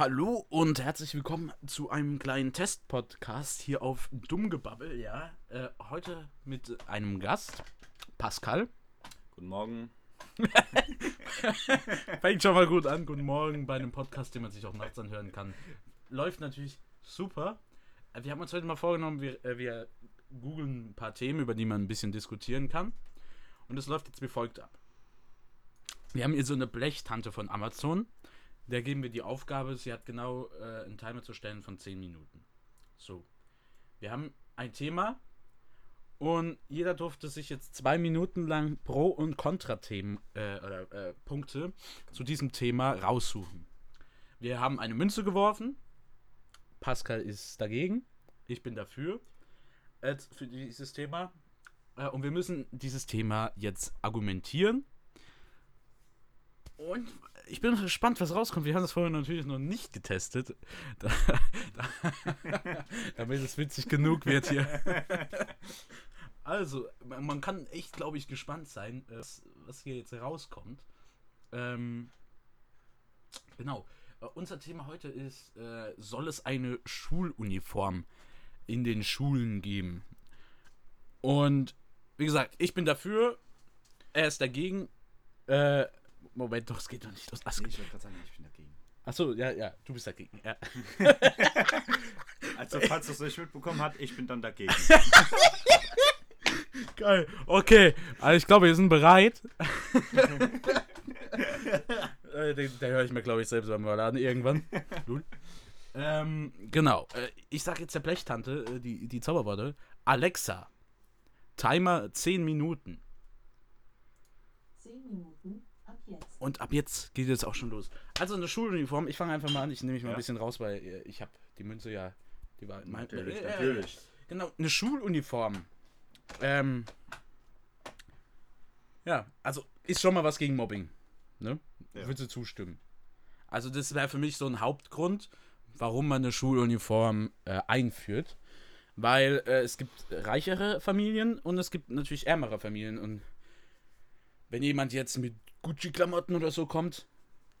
Hallo und herzlich willkommen zu einem kleinen Test-Podcast hier auf Dummgebabbel, ja. Äh, heute mit einem Gast, Pascal. Guten Morgen. Fängt schon mal gut an. Guten Morgen bei einem Podcast, den man sich auch nachts anhören kann. Läuft natürlich super. Äh, Wir haben uns heute mal vorgenommen, wir, äh, wir googeln ein paar Themen, über die man ein bisschen diskutieren kann. Und es läuft jetzt wie folgt ab. Wir haben hier so eine Blechtante von Amazon. Der geben wir die Aufgabe, sie hat genau äh, einen Timer zu stellen von 10 Minuten. So. Wir haben ein Thema und jeder durfte sich jetzt zwei Minuten lang Pro- und Kontra-Themen äh, oder äh, Punkte zu diesem Thema raussuchen. Wir haben eine Münze geworfen. Pascal ist dagegen. Ich bin dafür. Äh, für dieses Thema. Äh, und wir müssen dieses Thema jetzt argumentieren. Und ich bin gespannt, was rauskommt. Wir haben das vorher natürlich noch nicht getestet. Da, da, damit es witzig genug wird hier. Also, man kann echt, glaube ich, gespannt sein, äh, was, was hier jetzt rauskommt. Ähm, genau. Äh, unser Thema heute ist, äh, soll es eine Schuluniform in den Schulen geben? Und wie gesagt, ich bin dafür, er ist dagegen. Äh, Moment, doch, es geht doch nicht. Das, Ich wollte gerade sagen, ich bin dagegen. achso, ja, ja, du bist dagegen. Ja. Also, falls das nicht mitbekommen hat, ich bin dann dagegen. Geil. Okay, also ich glaube, wir sind bereit. äh, den, den höre ich mir, glaube ich, selbst beim Laden irgendwann. Lul. ähm, genau. Äh, ich sage jetzt der Blechtante, äh, die, die Zauberworte. Alexa. Timer 10 Minuten. 10 Minuten. Und ab jetzt geht es auch schon los. Also eine Schuluniform. Ich fange einfach mal an. Ich nehme mich mal ein Ja. bisschen raus, weil äh, ich habe die Münze ja. Die war mein, Natürlich, äh, natürlich. Genau, eine Schuluniform. Ähm. Ja, also ist schon mal was gegen Mobbing. Ne? Ja. Würdest du zustimmen? Also, das wäre für mich so ein Hauptgrund, warum man eine Schuluniform äh, einführt. Weil äh, es gibt reichere Familien und es gibt natürlich ärmere Familien. Und wenn jemand jetzt mit Gucci-Klamotten oder so kommt,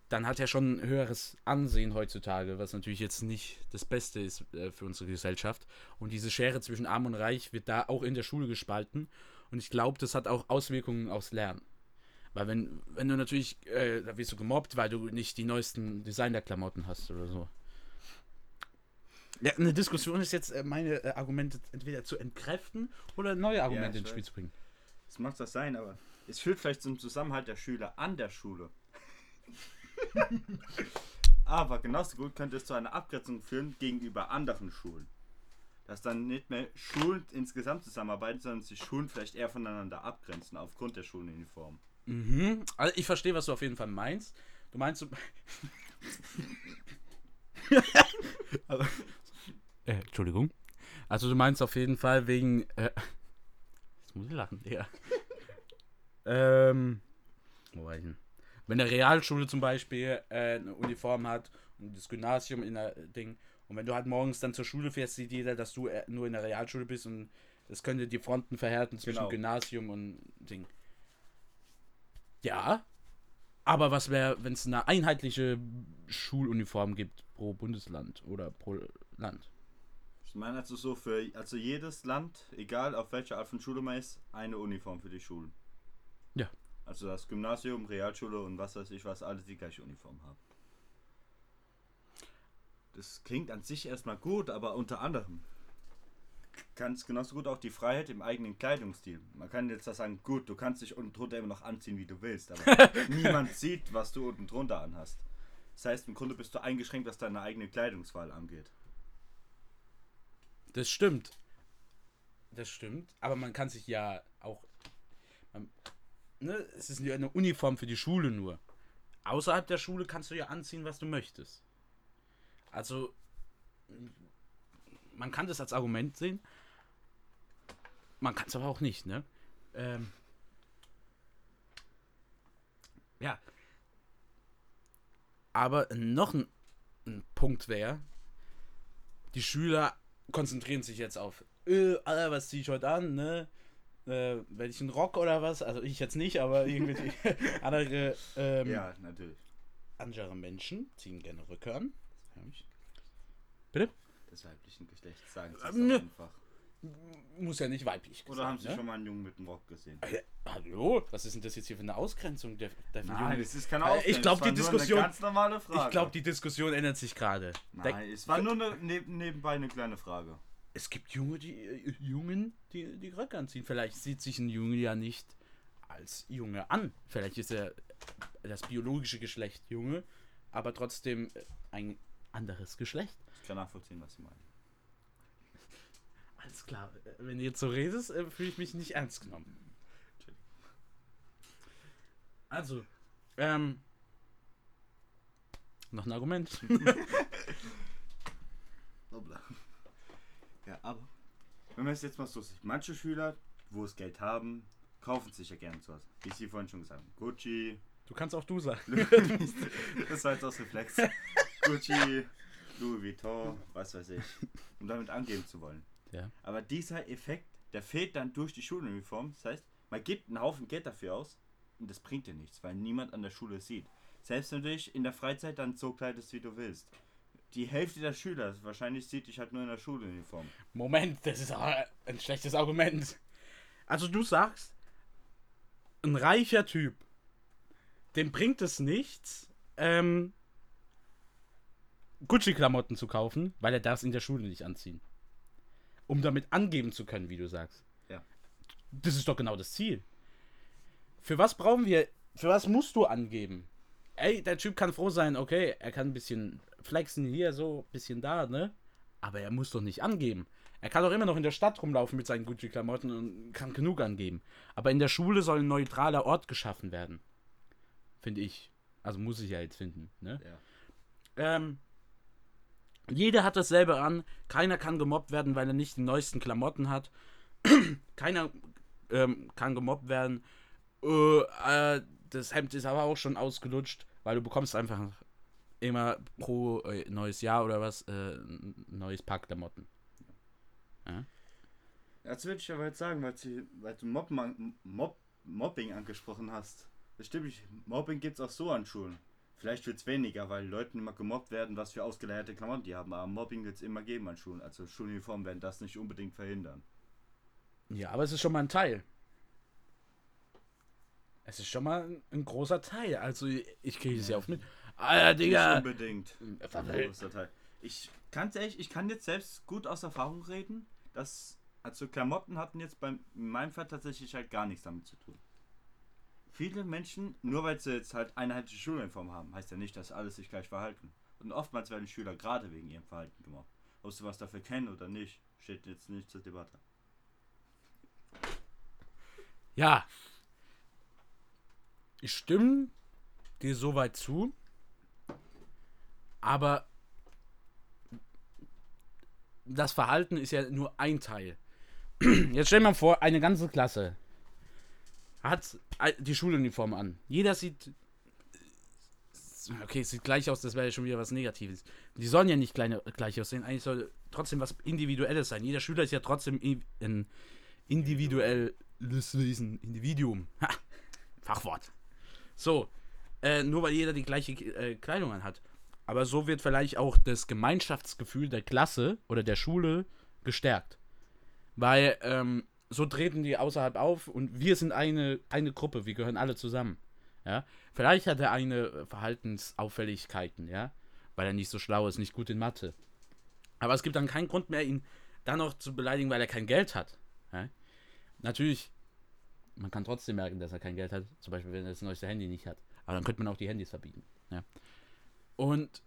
dann hat er schon ein höheres Ansehen heutzutage, was natürlich jetzt nicht das Beste ist äh, für unsere Gesellschaft. Und diese Schere zwischen Arm und Reich wird da auch in der Schule gespalten. Und ich glaube, das hat auch Auswirkungen aufs Lernen. Weil wenn, wenn du natürlich, äh, da wirst du gemobbt, weil du nicht die neuesten Designer-Klamotten hast oder so. Ja, eine Diskussion ist jetzt, äh, meine äh, Argumente entweder zu entkräften oder neue Argumente ich ins Spiel zu bringen. Das mag das sein, aber es führt vielleicht zum Zusammenhalt der Schüler an der Schule. aber genauso gut könnte es zu einer Abgrenzung führen gegenüber anderen Schulen. Dass dann nicht mehr Schulen insgesamt zusammenarbeiten, sondern sich Schulen vielleicht eher voneinander abgrenzen aufgrund der Schuluniform. Mhm. Also ich verstehe, was du auf jeden Fall meinst. Du meinst. Du also, äh, Entschuldigung. Also du meinst auf jeden Fall wegen. Äh, jetzt muss ich lachen, ja. Ähm. Wo war ich denn? Wenn eine Realschule zum Beispiel äh, eine Uniform hat und das Gymnasium in der Ding. Und wenn du halt morgens dann zur Schule fährst, sieht jeder, dass du äh, nur in der Realschule bist und es könnte die Fronten verhärten zwischen Genau. Gymnasium und Ding. Ja. Aber was wäre, wenn es eine einheitliche Schuluniform gibt pro Bundesland oder pro Land? Ich meine also so für also jedes Land, egal auf welcher Art von Schule man ist, eine Uniform für die Schulen. Ja. Also das Gymnasium, Realschule und was weiß ich was, alle die gleiche Uniform haben. Das klingt an sich erstmal gut, aber unter anderem kann es genauso gut auch die Freiheit im eigenen Kleidungsstil. Man kann jetzt da sagen, gut, du kannst dich unten drunter immer noch anziehen, wie du willst, aber niemand sieht, was du unten drunter anhast. Das heißt, im Grunde bist du eingeschränkt, was deine eigene Kleidungswahl angeht. Das stimmt. Das stimmt. Aber man kann sich ja auch. Man, ne, es ist ja eine Uniform für die Schule nur. Außerhalb der Schule kannst du ja anziehen, was du möchtest. Also. Man kann das als Argument sehen. Man kann es aber auch nicht, ne? Ähm, ja. Aber noch ein, ein Punkt wäre, die Schüler konzentrieren sich jetzt auf, äh, was zieh ich heute an, ne? Äh, welchen Rock oder was? Also ich jetzt nicht, aber irgendwelche andere, ähm, Ja, natürlich. andere Menschen ziehen gerne Röcke an. Bitte? Des weiblichen Geschlechts, sagen sie Äh, es nö. doch einfach. Muss ja nicht weiblich Oder haben gesagt, sie ne? schon mal einen Jungen mit einem Rock gesehen? Äh, Hallo, was ist denn das jetzt hier für eine Ausgrenzung der, der Nein, Jungen? es ist keine Äh, Aufklärung, ich glaub, es war die Diskussion- Eine ganz normale Frage. Ich glaube, die Diskussion ändert sich gerade. Nein, es war nur eine, neben, nebenbei eine kleine Frage. Es gibt Junge, die, äh, Jungen, die die Röcke anziehen. Vielleicht sieht sich ein Junge ja nicht als Junge an. Vielleicht ist er das biologische Geschlecht Junge, aber trotzdem äh, ein anderes Geschlecht. Ich kann nachvollziehen, was sie meinen. Alles klar. Äh, Wenn du jetzt so redest, äh, fühle ich mich nicht ernst genommen. Also, ähm. Noch ein Argument. Hoppla. Ja, aber wenn man es jetzt mal so sieht, manche Schüler, wo es Geld haben, kaufen sich ja gerne sowas. Wie Sie vorhin schon gesagt haben. Gucci, Du kannst auch du sagen. das war jetzt aus Reflex. Gucci, Louis Vuitton, was weiß ich, um damit angeben zu wollen. Ja. Aber dieser Effekt, der fehlt dann durch die Schuluniform. Das heißt, man gibt einen Haufen Geld dafür aus und das bringt dir nichts, weil niemand an der Schule sieht. Selbst wenn du dich in der Freizeit dann so kleidest, wie du willst. Die Hälfte der Schüler wahrscheinlich sieht dich halt nur in der Schuluniform. Moment, das ist aber ein schlechtes Argument. Also du sagst, ein reicher Typ, dem bringt es nichts, ähm, Gucci-Klamotten zu kaufen, weil er darf es in der Schule nicht anziehen. Um damit angeben zu können, wie du sagst. Ja. Das ist doch genau das Ziel. Für was brauchen wir, für was musst du angeben? Ey, der Typ kann froh sein, okay, er kann ein bisschen flexen hier, so, ein bisschen da, ne? Aber er muss doch nicht angeben. Er kann doch immer noch in der Stadt rumlaufen mit seinen Gucci-Klamotten und kann genug angeben. Aber in der Schule soll ein neutraler Ort geschaffen werden. Finde ich. Also muss ich ja jetzt finden, ne? Ja. Ähm, jeder hat dasselbe an. Keiner kann gemobbt werden, weil er nicht die neuesten Klamotten hat. Keiner ähm, kann gemobbt werden. Äh, äh, das Hemd ist aber auch schon ausgelutscht, weil du bekommst einfach immer pro äh, neues Jahr oder was äh, ein neues Paar Klamotten. Das würde ich aber jetzt sagen, weil, sie, weil du an- Mob, Mobbing angesprochen hast. Das stimmt nicht. Mobbing gibt es auch so an Schulen. Vielleicht wird es weniger, weil Leuten immer gemobbt werden, was für ausgeleierte Klamotten die haben. Aber Mobbing wird es immer geben an Schulen. Also Schuluniformen werden das nicht unbedingt verhindern. Ja, aber es ist schon mal ein Teil. Es ist schon mal ein, ein großer Teil. Also ich kriege es ja oft mit. Alter, Nicht Digga. unbedingt. Äh, Großer Teil. Ich kann ehrlich, ich kann jetzt selbst gut aus Erfahrung reden, dass also Klamotten hatten jetzt beim, in meinem Fall tatsächlich halt gar nichts damit zu tun. Viele Menschen, nur weil sie jetzt halt einheitliche Schuluniform haben, heißt ja nicht, dass alle sich gleich verhalten. Und oftmals werden Schüler gerade wegen ihrem Verhalten gemobbt. Ob sie was dafür kennen oder nicht, steht jetzt nicht zur Debatte. Ja. Ich stimme dir soweit zu. Aber das Verhalten ist ja nur ein Teil. Jetzt stell mal vor, eine ganze Klasse hat die Schuluniform an. Jeder sieht. Okay, sieht gleich aus, das wäre ja schon wieder was Negatives. Die sollen ja nicht kleine, gleich aussehen. Eigentlich soll trotzdem was Individuelles sein. Jeder Schüler ist ja trotzdem ein individuelles Wesen. Individuum. Ha, Fachwort. So, äh, nur weil jeder die gleiche äh, Kleidung anhat. Aber so wird vielleicht auch das Gemeinschaftsgefühl der Klasse oder der Schule gestärkt. Weil ähm, so treten die außerhalb auf und wir sind eine, eine Gruppe, wir gehören alle zusammen. Ja? Vielleicht hat er eine Verhaltensauffälligkeiten, ja, weil er nicht so schlau ist, nicht gut in Mathe. Aber es gibt dann keinen Grund mehr, ihn dann noch zu beleidigen, weil er kein Geld hat. Ja? Natürlich, man kann trotzdem merken, dass er kein Geld hat, zum Beispiel, wenn er das neueste Handy nicht hat. Aber dann könnte man auch die Handys verbieten. Ja? Und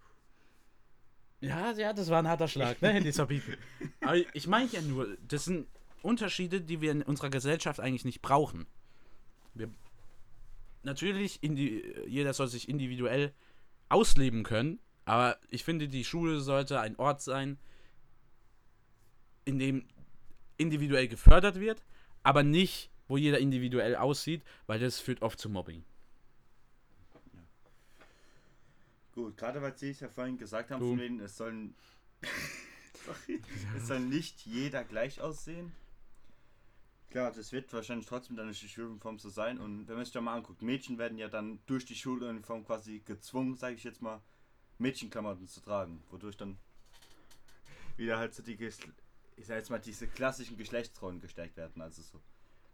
ja, ja, das war ein harter Schlag, ne? Handys verbieten. Aber ich meine ja nur, das sind Unterschiede, die wir in unserer Gesellschaft eigentlich nicht brauchen. Wir, natürlich, jeder soll sich individuell ausleben können, aber ich finde, die Schule sollte ein Ort sein, in dem individuell gefördert wird, aber nicht, wo jeder individuell aussieht, weil das führt oft zu Mobbing. Gut, gerade weil Sie es ja vorhin gesagt haben, von wegen, es sollen. Sorry, es soll nicht jeder gleich aussehen. Klar, das wird wahrscheinlich trotzdem dann durch die Schuluniform so sein. Und wenn man sich da mal anguckt, Mädchen werden ja dann durch die Schuluniform quasi gezwungen, sage ich jetzt mal, Mädchenklamotten zu tragen. Wodurch dann wieder halt so die, ich sag jetzt mal, diese klassischen Geschlechtsrollen gesteckt werden. Also so,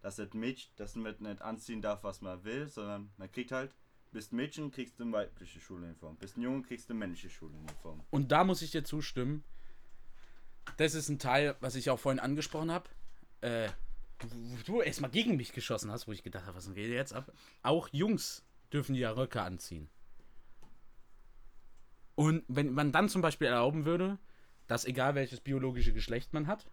dass das Mädchen, das man nicht anziehen darf, was man will, sondern man kriegt halt, bist Mädchen, kriegst du eine weibliche Schuluniform. Bist ein Junge, kriegst du eine männliche Schuluniform. Und da muss ich dir zustimmen. Das ist ein Teil, was ich auch vorhin angesprochen habe. Äh, wo du erstmal gegen mich geschossen hast, wo ich gedacht habe, was geht jetzt ab? Auch Jungs dürfen ja Röcke anziehen. Und wenn man dann zum Beispiel erlauben würde, dass egal welches biologische Geschlecht man hat,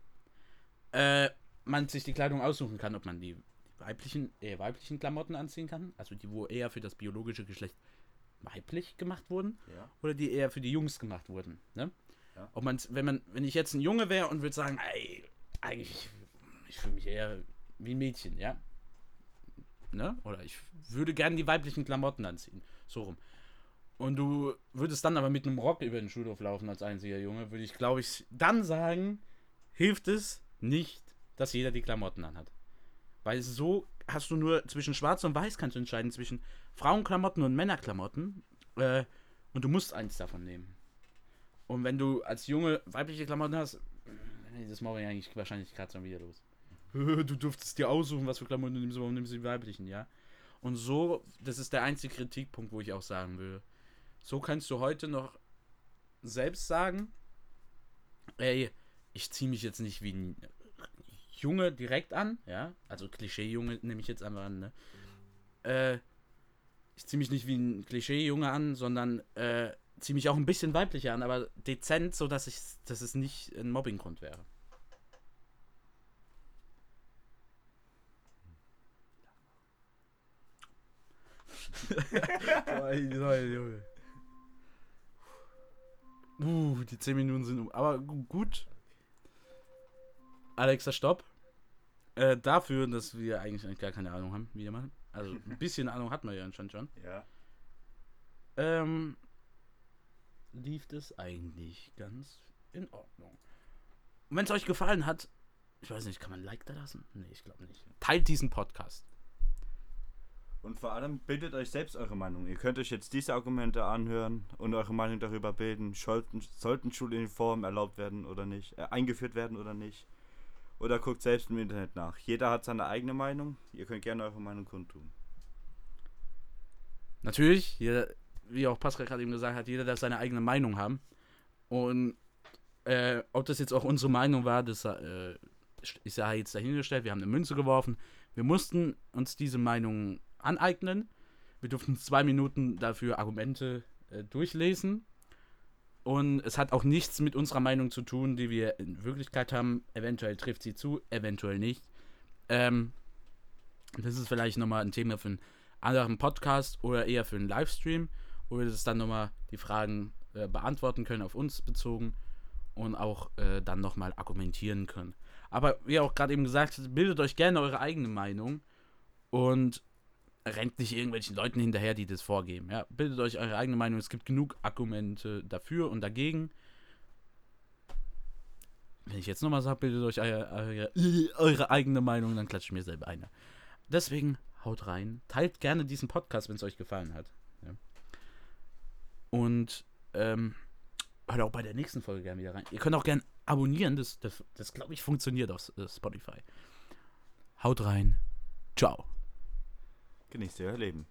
äh, man sich die Kleidung aussuchen kann, ob man die weiblichen, äh, weiblichen Klamotten anziehen kann, also die, wo eher für das biologische Geschlecht weiblich gemacht wurden, Ja. oder die eher für die Jungs gemacht wurden. Ne? Ja. Ob man, wenn man, wenn ich jetzt ein Junge wäre und würde sagen, ey, eigentlich, ich fühle mich eher wie ein Mädchen, ja. Ne? Oder ich würde gerne die weiblichen Klamotten anziehen. So rum. Und du würdest dann aber mit einem Rock über den Schulhof laufen als einziger Junge, würde ich, glaube ich, dann sagen, hilft es nicht, dass jeder die Klamotten anhat. Weil so hast du nur zwischen Schwarz und Weiß kannst du entscheiden, zwischen Frauenklamotten und Männerklamotten. Äh, und du musst eins davon nehmen. Und wenn du als Junge weibliche Klamotten hast, nee, das mache ich eigentlich wahrscheinlich gerade schon wieder los. Du durftest dir aussuchen, was für Klamotten du nimmst, warum nimmst du die weiblichen, ja? Und so, das ist der einzige Kritikpunkt, wo ich auch sagen will. So kannst du heute noch selbst sagen, ey, ich ziehe mich jetzt nicht wie ein Junge direkt an, ja? Also Klischee-Junge nehme ich jetzt einfach an, ne? Äh, ich ziehe mich nicht wie ein Klischee-Junge an, sondern äh, ziehe mich auch ein bisschen weiblicher an, aber dezent, so dass ich, dass es nicht ein Mobbinggrund wäre. uh, die 10 Minuten sind um. Aber gu- gut. Alexa, stopp. Äh, dafür, dass wir eigentlich gar keine Ahnung haben, wie machen. Also ein bisschen Ahnung hat man ja anscheinend schon. Ja. Ähm, lief das eigentlich ganz in Ordnung. Und wenn es euch gefallen hat, ich weiß nicht, kann man ein Like da lassen? Nee, ich glaube nicht. Teilt diesen Podcast. Und vor allem bildet euch selbst eure Meinung. Ihr könnt euch jetzt diese Argumente anhören und eure Meinung darüber bilden. Sollten, sollten Schuluniformen erlaubt werden oder nicht, äh, eingeführt werden oder nicht. Oder guckt selbst im Internet nach. Jeder hat seine eigene Meinung. Ihr könnt gerne eure Meinung kundtun. Natürlich, jeder, wie auch Pascal gerade eben gesagt hat, jeder darf seine eigene Meinung haben. Und äh, ob das jetzt auch unsere Meinung war, das äh, ist ja jetzt dahingestellt. Wir haben eine Münze geworfen. Wir mussten uns diese Meinung aneignen. Wir durften zwei Minuten dafür Argumente äh, durchlesen. Und es hat auch nichts mit unserer Meinung zu tun, die wir in Wirklichkeit haben. Eventuell trifft sie zu, eventuell nicht. Ähm, das ist vielleicht nochmal ein Thema für einen anderen Podcast oder eher für einen Livestream, wo wir das dann nochmal die Fragen äh, beantworten können, auf uns bezogen und auch äh, dann nochmal argumentieren können. Aber wie auch gerade eben gesagt, bildet euch gerne eure eigene Meinung und rennt nicht irgendwelchen Leuten hinterher, die das vorgeben. Ja? Bildet euch eure eigene Meinung. Es gibt genug Argumente dafür und dagegen. Wenn ich jetzt nochmal sage, bildet euch eure, eure, eure eigene Meinung, dann klatsche ich mir selber eine. Deswegen haut rein. Teilt gerne diesen Podcast, wenn es euch gefallen hat. Ja. Und ähm, hört auch bei der nächsten Folge gerne wieder rein. Ihr könnt auch gerne abonnieren. Das, das, das glaube ich, funktioniert auf äh, Spotify. Haut rein. Ciao. Genießt ihr euer Leben.